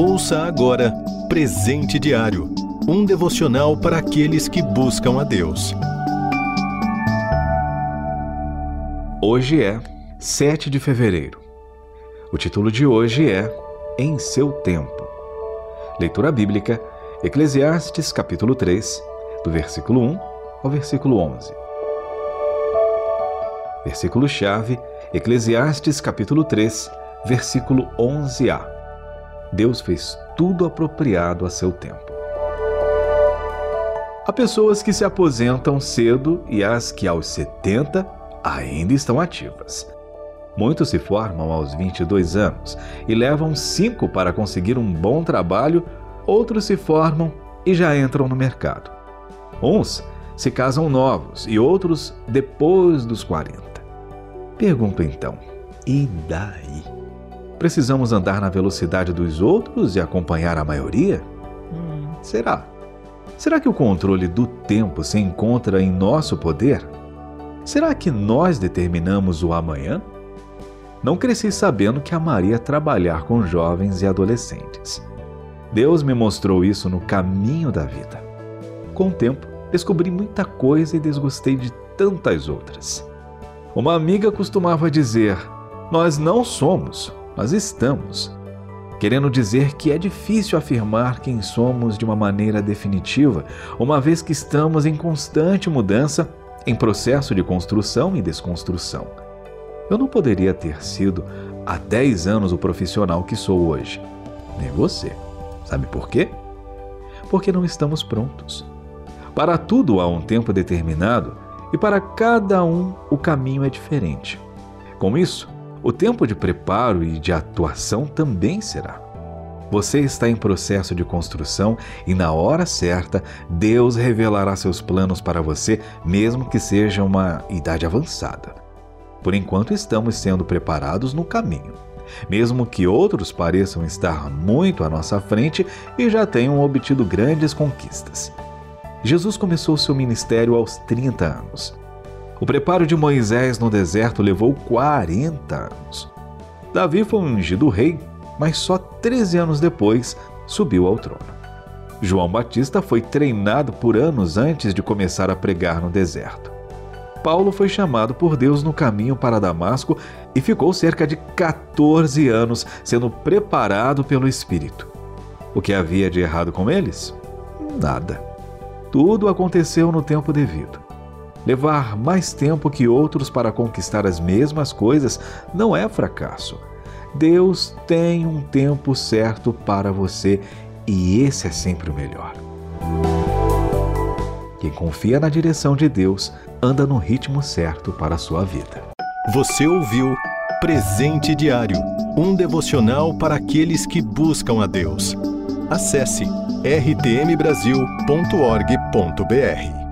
Ouça agora Presente Diário um devocional para aqueles que buscam a Deus. Hoje é 7 de fevereiro. O título de hoje é Em seu tempo. Leitura bíblica, Eclesiastes capítulo 3, do versículo 1 ao versículo 11. Versículo-chave, Eclesiastes capítulo 3, versículo 11a. Deus fez tudo apropriado a seu tempo. Há pessoas que se aposentam cedo e as que aos 70 ainda estão ativas. Muitos se formam aos 22 anos e levam 5 para conseguir um bom trabalho, outros se formam e já entram no mercado. Uns se casam novos e outros depois dos 40. Pergunto então, e daí? Precisamos andar na velocidade dos outros e acompanhar a maioria? Hum, será? Será que o controle do tempo se encontra em nosso poder? Será que nós determinamos o amanhã? Não cresci sabendo que amaria trabalhar com jovens e adolescentes. Deus me mostrou isso no caminho da vida. Com o tempo, descobri muita coisa e desgostei de tantas outras. Uma amiga costumava dizer: Nós não somos, nós estamos querendo dizer que é difícil afirmar quem somos de uma maneira definitiva, uma vez que estamos em constante mudança, em processo de construção e desconstrução. Eu não poderia ter sido há 10 anos o profissional que sou hoje, nem você. Sabe por quê? Porque não estamos prontos. Para tudo há um tempo determinado e para cada um o caminho é diferente. Com isso, o tempo de preparo e de atuação também será. Você está em processo de construção e, na hora certa, Deus revelará seus planos para você, mesmo que seja uma idade avançada. Por enquanto, estamos sendo preparados no caminho, mesmo que outros pareçam estar muito à nossa frente e já tenham obtido grandes conquistas. Jesus começou seu ministério aos 30 anos. O preparo de Moisés no deserto levou 40 anos. Davi foi ungido rei, mas só 13 anos depois subiu ao trono. João Batista foi treinado por anos antes de começar a pregar no deserto. Paulo foi chamado por Deus no caminho para Damasco e ficou cerca de 14 anos sendo preparado pelo Espírito. O que havia de errado com eles? Nada. Tudo aconteceu no tempo devido. Levar mais tempo que outros para conquistar as mesmas coisas não é fracasso. Deus tem um tempo certo para você e esse é sempre o melhor. Quem confia na direção de Deus anda no ritmo certo para a sua vida. Você ouviu Presente Diário um devocional para aqueles que buscam a Deus. Acesse rtmbrasil.org.br.